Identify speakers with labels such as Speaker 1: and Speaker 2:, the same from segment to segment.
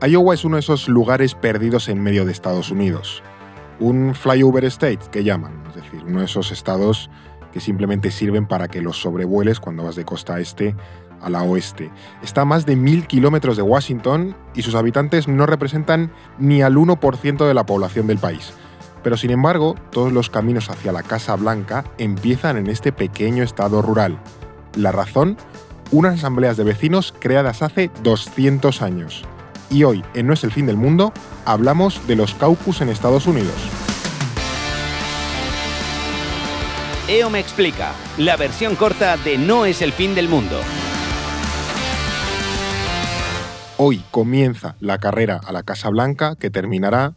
Speaker 1: Iowa es uno de esos lugares perdidos en medio de Estados Unidos. Un flyover state que llaman, es decir, uno de esos estados que simplemente sirven para que los sobrevueles cuando vas de costa este a la oeste. Está a más de mil kilómetros de Washington y sus habitantes no representan ni al 1% de la población del país. Pero sin embargo, todos los caminos hacia la Casa Blanca empiezan en este pequeño estado rural. La razón, unas asambleas de vecinos creadas hace 200 años. Y hoy, en No es el fin del mundo, hablamos de los caucus en Estados Unidos.
Speaker 2: EO me explica, la versión corta de No es el fin del mundo.
Speaker 1: Hoy comienza la carrera a la Casa Blanca que terminará,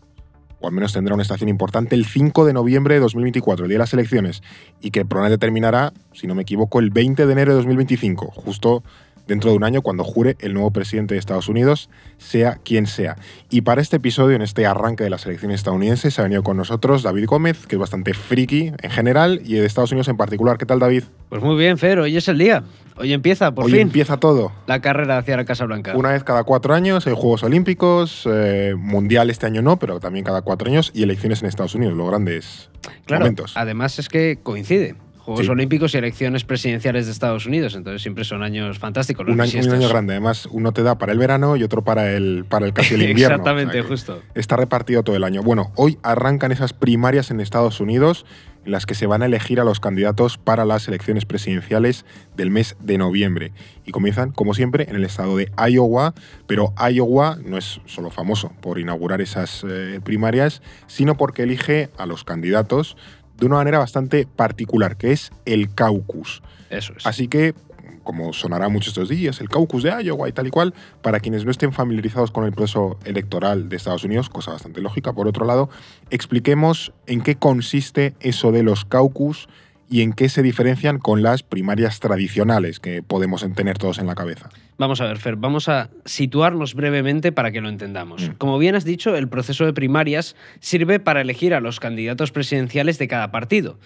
Speaker 1: o al menos tendrá una estación importante, el 5 de noviembre de 2024, el día de las elecciones, y que probablemente terminará, si no me equivoco, el 20 de enero de 2025, justo dentro de un año cuando jure el nuevo presidente de Estados Unidos, sea quien sea. Y para este episodio, en este arranque de las elecciones estadounidenses, ha venido con nosotros David Gómez, que es bastante friki en general y de Estados Unidos en particular. ¿Qué tal, David?
Speaker 3: Pues muy bien, Fer, hoy es el día. Hoy empieza, por
Speaker 1: Hoy
Speaker 3: fin,
Speaker 1: empieza todo.
Speaker 3: la carrera hacia la Casa Blanca.
Speaker 1: Una vez cada cuatro años hay Juegos Olímpicos, eh, Mundial este año no, pero también cada cuatro años, y elecciones en Estados Unidos, los grandes
Speaker 3: claro,
Speaker 1: momentos.
Speaker 3: además es que coincide. Juegos
Speaker 1: Sí.
Speaker 3: Olímpicos y elecciones presidenciales de Estados Unidos, entonces siempre son años fantásticos. los
Speaker 1: Un año, un año grande, además uno te da para el verano y otro para el, para el casi el invierno.
Speaker 3: Exactamente,
Speaker 1: o sea que
Speaker 3: justo.
Speaker 1: Está repartido todo el año. Bueno, hoy arrancan esas primarias en Estados Unidos en las que se van a elegir a los candidatos para las elecciones presidenciales del mes de noviembre. Y comienzan, como siempre, en el estado de Iowa, pero Iowa no es solo famoso por inaugurar esas eh, primarias, sino porque elige a los candidatos de una manera bastante particular, que es el caucus.
Speaker 3: Eso es.
Speaker 1: Así que, como sonará mucho estos días, el caucus de Iowa y tal y cual, para quienes no estén familiarizados con el proceso electoral de Estados Unidos, cosa bastante lógica, por otro lado, expliquemos en qué consiste eso de los caucus y en qué se diferencian con las primarias tradicionales que podemos tener todos en la cabeza.
Speaker 3: Vamos a ver, Fer, vamos a situarnos brevemente para que lo entendamos.
Speaker 1: Mm.
Speaker 3: Como bien has dicho, el proceso de primarias sirve para elegir a los candidatos presidenciales de cada partido.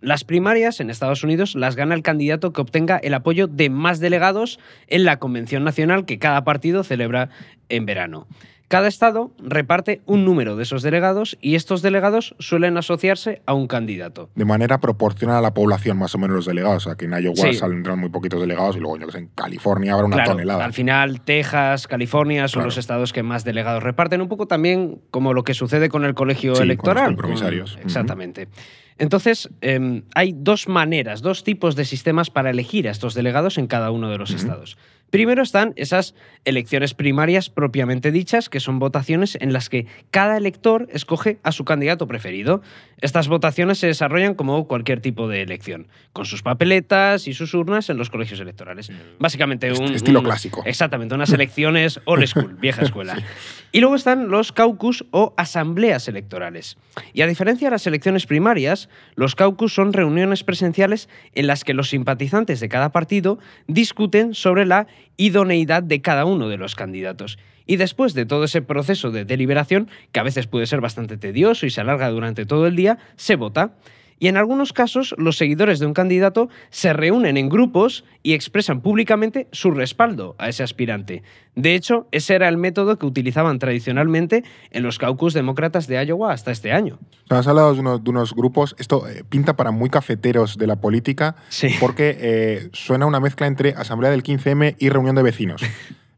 Speaker 3: Las primarias en Estados Unidos las gana el candidato que obtenga el apoyo de más delegados en la convención nacional que cada partido celebra en verano. Cada estado reparte un número de esos delegados y estos delegados suelen asociarse a un candidato.
Speaker 1: De manera proporcional a la población, más o menos, los delegados. O sea, que en Iowa
Speaker 3: Sí.
Speaker 1: saldrán muy poquitos delegados y luego, yo que sé, en California habrá una
Speaker 3: Claro,
Speaker 1: tonelada.
Speaker 3: Al final, Texas, California son
Speaker 1: Claro.
Speaker 3: los estados que más delegados reparten, un poco también como lo que sucede con el colegio
Speaker 1: Sí, con los
Speaker 3: electoral.
Speaker 1: compromisarios.
Speaker 3: con- Exactamente. Entonces, em, hay dos maneras, dos tipos de sistemas para elegir a estos delegados en cada uno de los estados. Primero están esas elecciones primarias propiamente dichas, que son votaciones en las que cada elector escoge a su candidato preferido. Estas votaciones se desarrollan como cualquier tipo de elección, con sus papeletas y sus urnas en los colegios electorales. Básicamente
Speaker 1: Est-
Speaker 3: un...
Speaker 1: estilo
Speaker 3: un-
Speaker 1: clásico.
Speaker 3: Exactamente, unas elecciones old school, vieja escuela. Y luego están los caucus o asambleas electorales. Y a diferencia de las elecciones primarias, los caucus son reuniones presenciales en las que los simpatizantes de cada partido discuten sobre la idoneidad de cada uno de los candidatos. Y después de todo ese proceso de deliberación, que a veces puede ser bastante tedioso y se alarga durante todo el día, se vota. Y en algunos casos, los seguidores de un candidato se reúnen en grupos y expresan públicamente su respaldo a ese aspirante. De hecho, ese era el método que utilizaban tradicionalmente en los caucus demócratas de Iowa hasta este año.
Speaker 1: O sea, has hablado de unos, de unos grupos, esto eh, pinta para muy cafeteros de la política,
Speaker 3: Sí.
Speaker 1: porque eh, suena una mezcla entre Asamblea del 15M y reunión de vecinos.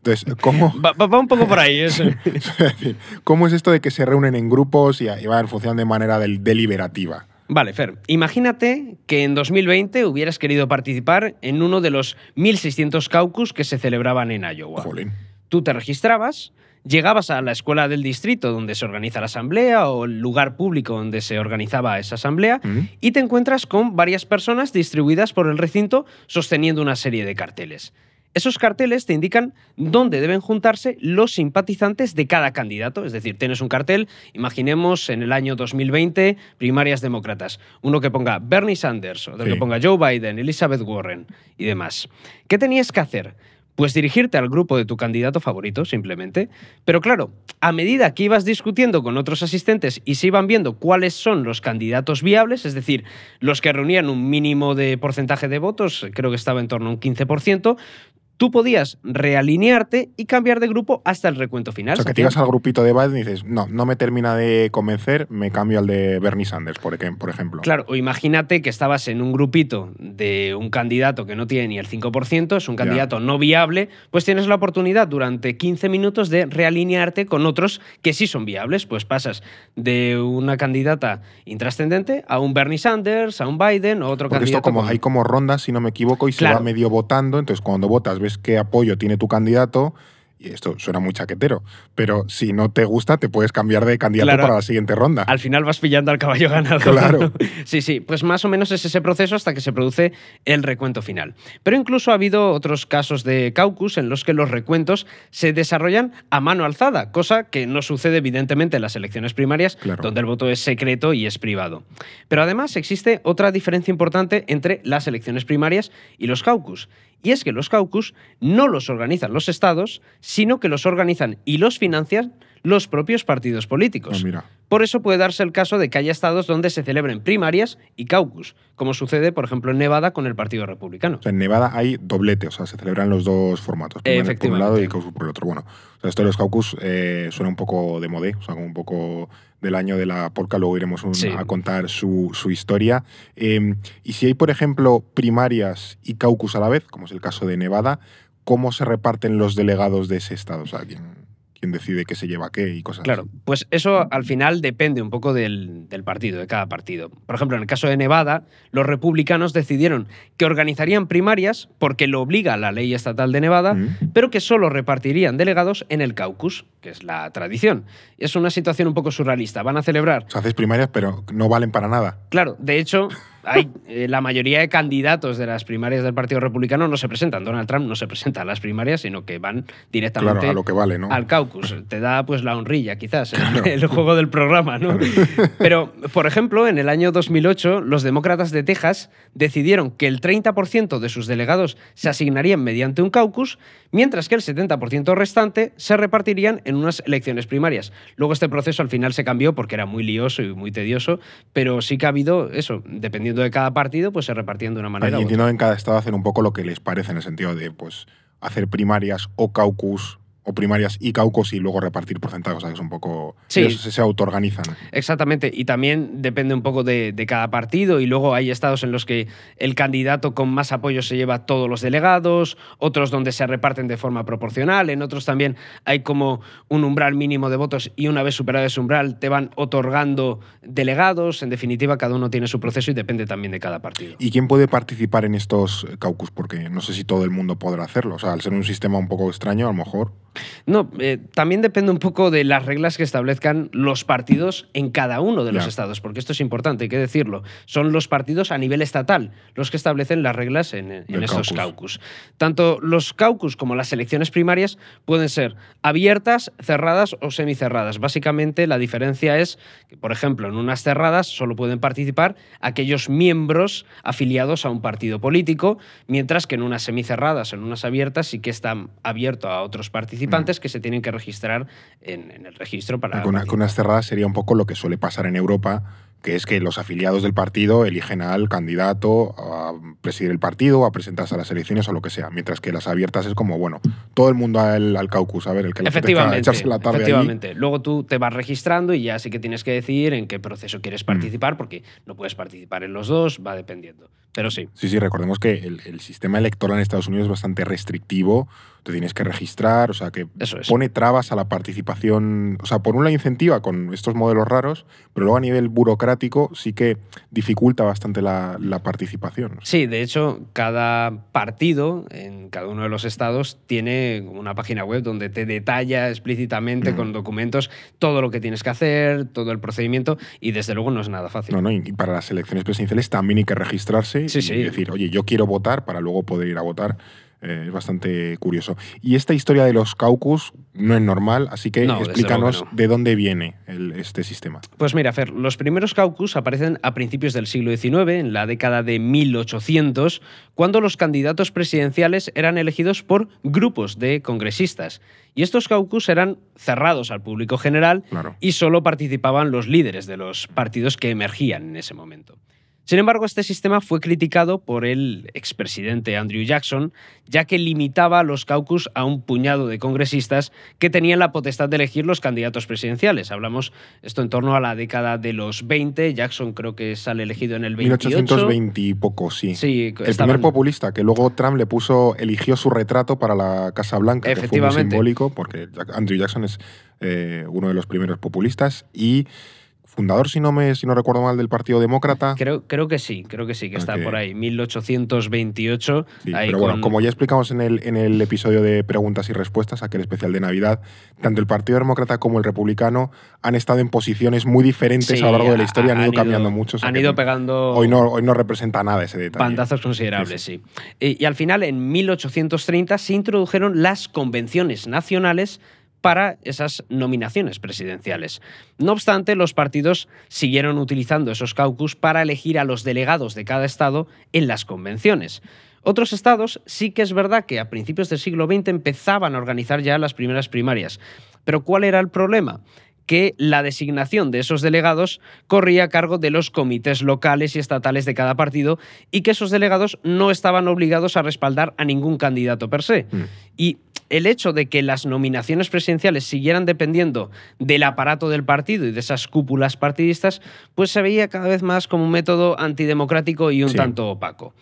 Speaker 1: Entonces, ¿cómo,
Speaker 3: Va, un poco por ahí eso.
Speaker 1: ¿cómo es esto de que se reúnen en grupos y, y van en función de manera del- deliberativa?
Speaker 3: Vale, Fer, imagínate que en 2020 hubieras querido participar en uno de los 1.600 caucus que se celebraban en Iowa.
Speaker 1: Jolín.
Speaker 3: Tú te registrabas, llegabas a la escuela del distrito donde se organiza la asamblea o el lugar público donde se organizaba esa asamblea
Speaker 1: ¿Mm?
Speaker 3: y te encuentras con varias personas distribuidas por el recinto sosteniendo una serie de carteles. Esos carteles te indican dónde deben juntarse los simpatizantes de cada candidato. Es decir, tienes un cartel, imaginemos en el año 2020, primarias demócratas. Uno que ponga Bernie Sanders, otro
Speaker 1: Sí.
Speaker 3: que ponga Joe Biden, Elizabeth Warren y demás. ¿Qué tenías que hacer? Pues dirigirte al grupo de tu candidato favorito, simplemente. Pero claro, a medida que ibas discutiendo con otros asistentes y se iban viendo cuáles son los candidatos viables, es decir, los que reunían un mínimo de porcentaje de votos, creo que estaba en torno a un 15%, tú podías realinearte y cambiar de grupo hasta el recuento final.
Speaker 1: O sea, que te ibas al grupito de Biden y dices, no, no me termina de convencer, me cambio al de Bernie Sanders, por, ejem- por ejemplo.
Speaker 3: Claro, o imagínate que estabas en un grupito de un candidato que no tiene ni el 5%, es un
Speaker 1: Ya.
Speaker 3: candidato no viable, pues tienes la oportunidad durante 15 minutos de realinearte con otros que sí son viables. Pues pasas de una candidata intrascendente a un Bernie Sanders, a un Biden o otro
Speaker 1: Porque esto
Speaker 3: candidato.
Speaker 1: como,
Speaker 3: con-
Speaker 1: hay como rondas, si no me equivoco, y se va medio votando, entonces cuando votas ves qué apoyo tiene tu candidato, y esto suena muy chaquetero, pero si no te gusta te puedes cambiar de candidato
Speaker 3: Claro.
Speaker 1: para la siguiente ronda.
Speaker 3: Al final vas pillando al caballo ganador.
Speaker 1: Claro.
Speaker 3: Sí, sí, pues más o menos es ese proceso hasta que se produce el recuento final. Pero incluso ha habido otros casos de caucus en los que los recuentos se desarrollan a mano alzada, cosa que no sucede evidentemente en las elecciones primarias,
Speaker 1: Claro.
Speaker 3: donde el voto es secreto y es privado. Pero además existe otra diferencia importante entre las elecciones primarias y los caucus. Y es que los caucus no los organizan los estados, sino que los organizan y los financian los propios partidos políticos.
Speaker 1: Ah, mira.
Speaker 3: Por eso puede darse el caso de que haya estados donde se celebren primarias y caucus, como sucede, por ejemplo, en Nevada con el Partido Republicano.
Speaker 1: O sea, en Nevada hay doblete, o sea, se celebran los dos formatos. primero por un lado y caucus por el otro. Bueno, o sea, esto de los caucus eh, suena un poco de modé, o sea, como un poco del año de la polka, luego iremos un-
Speaker 3: Sí.
Speaker 1: a contar su, su historia. Eh, y si hay, por ejemplo, primarias y caucus a la vez, como es el caso de Nevada, ¿cómo se reparten los delegados de ese estado? O sea, ¿quién, quién decide qué se lleva qué y cosas
Speaker 3: Claro,
Speaker 1: así?
Speaker 3: pues eso al final depende un poco del, del partido, de cada partido. Por ejemplo, en el caso de Nevada, los republicanos decidieron que organizarían primarias porque lo obliga la ley estatal de Nevada,
Speaker 1: Mm.
Speaker 3: pero que solo repartirían delegados en el caucus, que es la tradición. Es una situación un poco surrealista. Van a celebrar
Speaker 1: O sea, haces primarias, pero no valen para nada.
Speaker 3: Claro, de hecho, hay, eh, la mayoría de candidatos de las primarias del Partido Republicano no se presentan. Donald Trump no se presenta a las primarias, sino que van directamente
Speaker 1: Claro, a lo que vale, ¿no?
Speaker 3: al caucus. Te da pues la honrilla, quizás, el, el juego del programa, ¿no? Pero, por ejemplo, en el año 2008, los demócratas de Texas decidieron que el 30% de sus delegados se asignarían mediante un caucus, mientras que el 70% restante se repartirían en unas elecciones primarias. Luego este proceso al final se cambió porque era muy lioso y muy tedioso, pero sí que ha habido eso, dependiendo de cada partido, pues se repartían de una manera.
Speaker 1: Y entiendo en cada estado hacen un poco lo que les parece en el sentido de pues hacer primarias o caucus o primarias y caucus y luego repartir porcentajes, o sea, que es un poco...
Speaker 3: Sí.
Speaker 1: ellos se, se autoorganizan.
Speaker 3: Exactamente, y también depende un poco de, de cada partido y luego hay estados en los que el candidato con más apoyo se lleva todos los delegados, otros donde se reparten de forma proporcional, en otros también hay como un umbral mínimo de votos y una vez superado ese umbral te van otorgando delegados, en definitiva cada uno tiene su proceso y depende también de cada partido.
Speaker 1: ¿Y quién puede participar en estos caucus? Porque no sé si todo el mundo podrá hacerlo. O sea, al ser un sistema un poco extraño, a lo mejor...
Speaker 3: No, eh, también depende un poco de las reglas que establezcan los partidos en cada uno de los estados, porque esto es importante, hay que decirlo. Son los partidos a nivel estatal los que establecen las reglas en, estos
Speaker 1: caucus.
Speaker 3: caucus. Tanto los caucus como las elecciones primarias pueden ser abiertas, cerradas o semicerradas. Básicamente la diferencia es que, por ejemplo, en unas cerradas solo pueden participar aquellos miembros afiliados a un partido político, mientras que en unas semicerradas, en unas abiertas, sí que están abierto a otros participantes que se tienen que registrar en, en el registro para.
Speaker 1: Con unas cerradas sería un poco lo que suele pasar en Europa, que es que los afiliados del partido eligen al candidato a presidir el partido, a presentarse a las elecciones o lo que sea. Mientras que las abiertas es como, bueno, todo el mundo al, al caucus, a ver, el que le
Speaker 3: Efectivamente,
Speaker 1: echarse la tarde allí.
Speaker 3: efectivamente. Luego tú te vas registrando y ya sí que tienes que decir en qué proceso
Speaker 1: Mm.
Speaker 3: quieres participar, porque no puedes participar en los dos, va dependiendo. Pero sí.
Speaker 1: Sí, sí, recordemos que el, el sistema electoral en Estados Unidos es bastante restrictivo, te tienes que registrar, o sea, que
Speaker 3: Eso es.
Speaker 1: pone trabas a la participación, o sea, por un lado incentiva con estos modelos raros, pero luego a nivel burocrático sí que dificulta bastante la, la participación.
Speaker 3: Sí, de hecho, cada partido en cada uno de los estados tiene una página web donde te detalla explícitamente
Speaker 1: Mm.
Speaker 3: con documentos todo lo que tienes que hacer, todo el procedimiento, y desde luego no es nada fácil.
Speaker 1: No, no, y y para las elecciones presidenciales también hay que registrarse
Speaker 3: Sí,
Speaker 1: y
Speaker 3: sí.
Speaker 1: decir, oye, yo quiero votar para luego poder ir a votar. Eh, es bastante curioso. Y esta historia de los caucus no es normal, así que
Speaker 3: No,
Speaker 1: explícanos
Speaker 3: luego que no.
Speaker 1: de dónde viene el- este sistema.
Speaker 3: Pues mira, Fer, los primeros caucus aparecen a principios del siglo XIX, en la década de 1800, cuando los candidatos presidenciales eran elegidos por grupos de congresistas. Y estos caucus eran cerrados al público general
Speaker 1: Claro.
Speaker 3: y solo participaban los líderes de los partidos que emergían en ese momento. Sin embargo, este sistema fue criticado por el expresidente Andrew Jackson, ya que limitaba los caucus a un puñado de congresistas que tenían la potestad de elegir los candidatos presidenciales. Hablamos esto en torno a la década de los 20. Jackson creo que sale elegido en el 28.
Speaker 1: 1820 y poco, sí.
Speaker 3: Sí,
Speaker 1: el
Speaker 3: estaban-
Speaker 1: primer populista que luego Trump le puso, eligió su retrato para la Casa Blanca, que fue muy simbólico, porque Andrew Jackson es eh, uno de los primeros populistas y fundador, si no, me, si no recuerdo mal, del Partido Demócrata.
Speaker 3: Creo, creo que sí, creo que sí, que está por ahí, 1828.
Speaker 1: Sí,
Speaker 3: ahí
Speaker 1: pero bueno, como ya explicamos en el, en el episodio de preguntas y respuestas, aquel especial de Navidad, tanto el Partido Demócrata como el Republicano han estado en posiciones muy diferentes
Speaker 3: Sí,
Speaker 1: a lo largo de la historia, han, ido cambiando
Speaker 3: ido-
Speaker 1: mucho. o sea
Speaker 3: Han ido pegando
Speaker 1: hoy, no, hoy no representa nada ese detalle.
Speaker 3: bandazos considerables, sí. Y, y al final, en 1830, se introdujeron las convenciones nacionales para esas nominaciones presidenciales. No obstante, los partidos siguieron utilizando esos caucus para elegir a los delegados de cada estado en las convenciones. Otros estados sí que es verdad que a principios del siglo XX empezaban a organizar ya las primeras primarias. Pero ¿cuál era el problema? que la designación de esos delegados corría a cargo de los comités locales y estatales de cada partido y que esos delegados no estaban obligados a respaldar a ningún candidato per se.
Speaker 1: Mm.
Speaker 3: Y el hecho de que las nominaciones presidenciales siguieran dependiendo del aparato del partido y de esas cúpulas partidistas, pues se veía cada vez más como un método antidemocrático y un
Speaker 1: Sí.
Speaker 3: tanto opaco.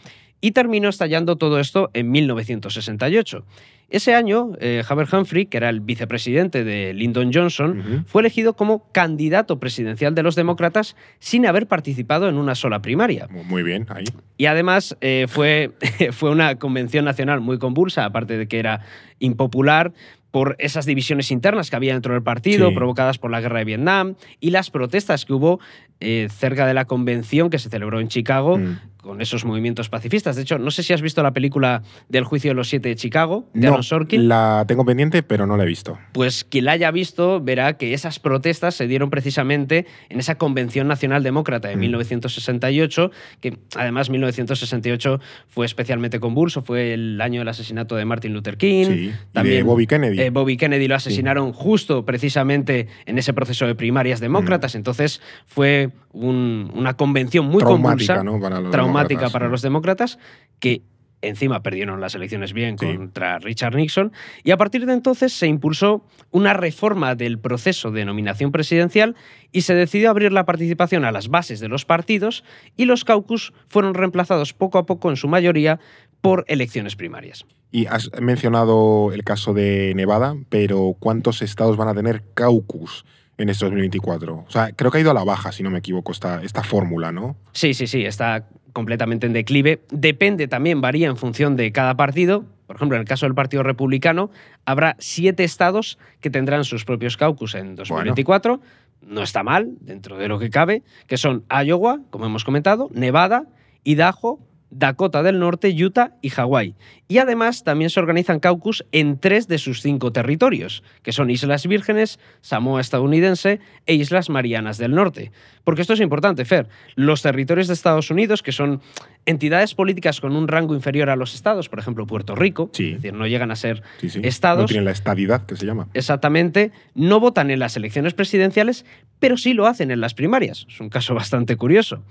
Speaker 3: Y terminó estallando todo esto en 1968. Ese año, eh, Haber Humphrey, que era el vicepresidente de Lyndon Johnson, fue elegido como candidato presidencial de los demócratas sin haber participado en una sola primaria.
Speaker 1: Mu- Muy bien, ahí.
Speaker 3: Y además eh, fue, fue una convención nacional muy convulsa, aparte de que era impopular por esas divisiones internas que había dentro del partido,
Speaker 1: Sí.
Speaker 3: provocadas por la guerra de Vietnam, y las protestas que hubo eh, cerca de la convención que se celebró en Chicago,
Speaker 1: Mm.
Speaker 3: Con esos movimientos pacifistas. De hecho, no sé si has visto la película del juicio de los siete de Chicago, de
Speaker 1: No,
Speaker 3: Aaron Sorkin.
Speaker 1: la tengo pendiente, pero no la he visto.
Speaker 3: Pues quien la haya visto verá que esas protestas se dieron precisamente en esa Convención Nacional Demócrata de
Speaker 1: Mm.
Speaker 3: 1968, que además 1968 fue especialmente convulso, fue el año del asesinato de Martin Luther King.
Speaker 1: Sí, y de Bobby Kennedy.
Speaker 3: eh, Bobby Kennedy lo asesinaron justo precisamente en ese proceso de primarias
Speaker 1: Mm.
Speaker 3: demócratas, entonces fue un- una convención muy
Speaker 1: Traumática,
Speaker 3: convulsa,
Speaker 1: ¿no? Para los
Speaker 3: traumática para los demócratas, que encima perdieron las elecciones bien
Speaker 1: Sí.
Speaker 3: contra Richard Nixon, y a partir de entonces se impulsó una reforma del proceso de nominación presidencial y se decidió abrir la participación a las bases de los partidos y los caucus fueron reemplazados poco a poco en su mayoría por elecciones primarias.
Speaker 1: Y has mencionado el caso de Nevada, pero ¿cuántos estados van a tener caucus en este 2024? O sea, creo que ha ido a la baja, si no me equivoco, esta, esta fórmula, ¿no?
Speaker 3: Sí, sí, sí, está completamente en declive. Depende también, varía en función de cada partido. Por ejemplo, en el caso del Partido Republicano, habrá siete estados que tendrán sus propios caucus en 2024. No está mal, dentro de lo que cabe, que son Iowa, como hemos comentado, Nevada, Idaho, Dakota del Norte, Utah y Hawái. Y además también se organizan caucus en tres de sus cinco territorios, que son Islas Vírgenes, Samoa estadounidense e Islas Marianas del Norte. Porque esto es importante, Fer. Los territorios de Estados Unidos, que son entidades políticas con un rango inferior a los estados, por ejemplo Puerto Rico,
Speaker 1: Sí.
Speaker 3: es decir, no llegan a ser
Speaker 1: Sí, sí.
Speaker 3: estados,
Speaker 1: No tienen la estadidad que se llama.
Speaker 3: exactamente, no votan en las elecciones presidenciales, pero sí lo hacen en las primarias. Es un caso bastante curioso.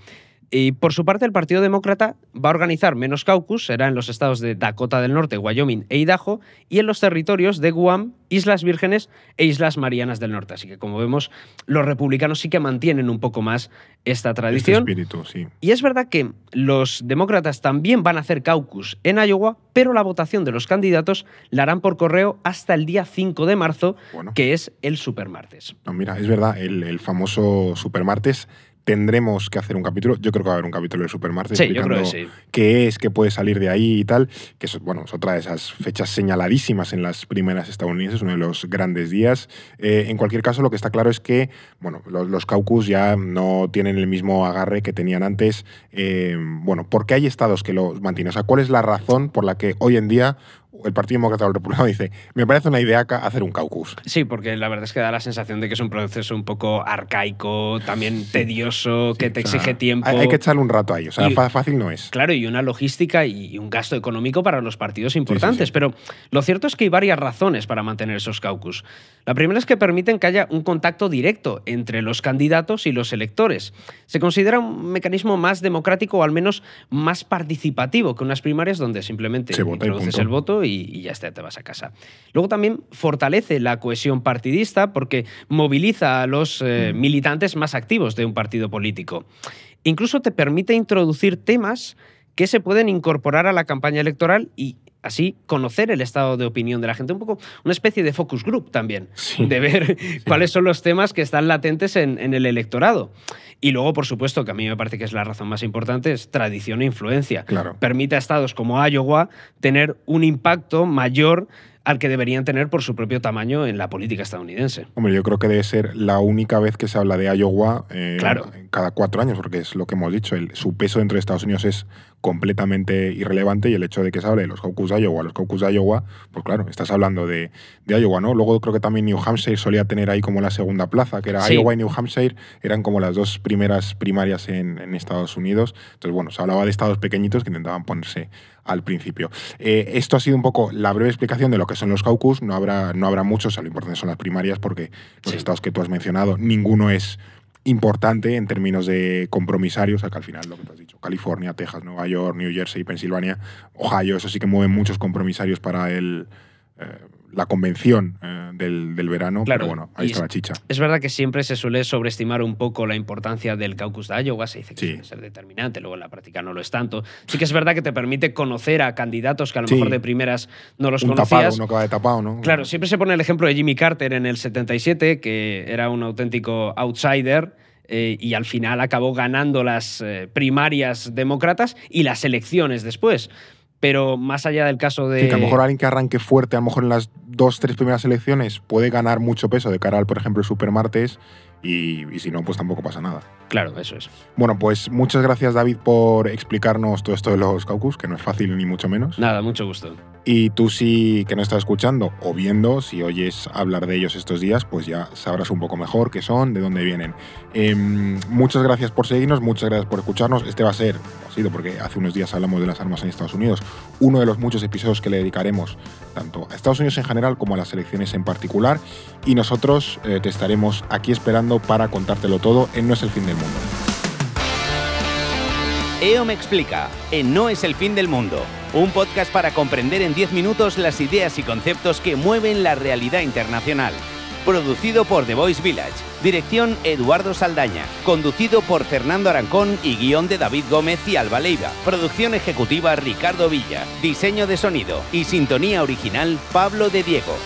Speaker 3: Y por su parte, el Partido Demócrata va a organizar menos caucus, será en los estados de Dakota del Norte, Wyoming e Idaho, y en los territorios de Guam, Islas Vírgenes e Islas Marianas del Norte. Así que, como vemos, los republicanos sí que mantienen un poco más esta
Speaker 1: Este
Speaker 3: tradición.
Speaker 1: espíritu, sí.
Speaker 3: Y es verdad que los demócratas también van a hacer caucus en Iowa, pero la votación de los candidatos la harán por correo hasta el día 5 de marzo,
Speaker 1: Bueno.
Speaker 3: que es el supermartes.
Speaker 1: No, mira, es verdad, el, el famoso Supermartes. Tendremos que hacer un capítulo. Yo creo que va a haber un capítulo de Supermartes
Speaker 3: Sí, yo creo que
Speaker 1: explicando
Speaker 3: sí.
Speaker 1: qué es, qué puede salir de ahí y tal. Que es, bueno, es otra de esas fechas señaladísimas en las primeras estadounidenses, uno de los grandes días. Eh, en cualquier caso, lo que está claro es que bueno, los, los caucus ya no tienen el mismo agarre que tenían antes. Eh, bueno, ¿por qué hay estados que los mantienen? O sea, ¿cuál es la razón por la que hoy en día el Partido Demócrata o el Republicano dice, me parece una idea hacer un caucus.
Speaker 3: Sí, porque la verdad es que da la sensación de que es un proceso un poco arcaico, también tedioso, que te exige tiempo.
Speaker 1: Hay, que echarle un rato ahí, o sea, fácil no es.
Speaker 3: Claro, y una logística y un gasto económico para los partidos importantes, pero lo cierto es que hay varias razones para mantener esos caucus. La primera es que permiten que haya un contacto directo entre los candidatos y los electores. Se considera un mecanismo más democrático o al menos más participativo que unas primarias donde simplemente introduces el voto y, ya está, te vas a casa. Luego también fortalece la cohesión partidista porque moviliza a los eh, mm. militantes más activos de un partido político. Incluso te permite introducir temas que se pueden incorporar a la campaña electoral y así conocer el estado de opinión de la gente, un poco una especie de focus group también, de ver cuáles son los temas que están latentes en, en, el electorado. Y luego, por supuesto, que a mí me parece que es la razón más importante, es tradición e influencia.
Speaker 1: Claro.
Speaker 3: Permite a estados como Iowa tener un impacto mayor al que deberían tener por su propio tamaño en la política estadounidense.
Speaker 1: Hombre, yo creo que debe ser la única vez que se habla de Iowa eh, cada cuatro años, porque es lo que hemos dicho, el, su peso dentro de Estados Unidos es completamente irrelevante y el hecho de que se hable de los caucus de Iowa, los caucus de Iowa, pues claro, estás hablando de, de, Iowa, ¿no? Luego creo que también New Hampshire solía tener ahí como la segunda plaza, que era Iowa y New Hampshire, eran como las dos primeras primarias en, en Estados Unidos. Entonces, bueno, se hablaba de estados pequeñitos que intentaban ponerse al principio. Eh, esto ha sido un poco la breve explicación de lo que son los caucus. No habrá, no habrá muchos, lo importante son las primarias, porque los estados que tú has mencionado, ninguno es importante en términos de compromisarios, que al final lo que tú has dicho, California, Texas, Nueva York, New Jersey, Pensilvania, Ohio, eso sí que mueven muchos compromisarios para el... Eh, la convención eh, del, verano, claro, pero bueno, ahí está la chicha.
Speaker 3: Es verdad que siempre se suele sobreestimar un poco la importancia del caucus de Iowa, se dice que sí. ser determinante, luego en la práctica no lo es tanto. Sí que es verdad que te permite conocer a candidatos que a lo mejor de primeras no los
Speaker 1: un
Speaker 3: conocías.
Speaker 1: Tapado, uno que va de tapado, ¿no?
Speaker 3: Claro, siempre se pone el ejemplo de Jimmy Carter en el 77, que era un auténtico outsider. Eh, y al final acabó ganando las eh, primarias demócratas y las elecciones después pero más allá del caso de...
Speaker 1: que a lo mejor alguien que arranque fuerte, a lo mejor en las dos, tres primeras elecciones, puede ganar mucho peso de cara al, por ejemplo, el Supermartes y, y, si no, pues tampoco pasa nada.
Speaker 3: Claro, eso es.
Speaker 1: Bueno, pues muchas gracias David por explicarnos todo esto de los caucus, que no es fácil ni mucho menos.
Speaker 3: Nada, mucho gusto.
Speaker 1: Y tú sí que no estás escuchando o viendo, si oyes hablar de ellos estos días, pues ya sabrás un poco mejor qué son, de dónde vienen. Em, muchas gracias por seguirnos, muchas gracias por escucharnos. Este va a ser, ha sido porque hace unos días hablamos de las armas en Estados Unidos, uno de los muchos episodios que le dedicaremos tanto a Estados Unidos en general como a las elecciones en particular. Y nosotros eh, te estaremos aquí esperando para contártelo todo en No es el fin del mundo.
Speaker 2: EO me explica, en No es el fin del mundo, un podcast para comprender en 10 minutos las ideas y conceptos que mueven la realidad internacional. Producido por The Voice Village, dirección Eduardo Saldaña, conducido por Fernando Arancón y guion de David Gómez y Alba Leiva, producción ejecutiva Ricardo Villa, diseño de sonido y sintonía original Pablo de Diego.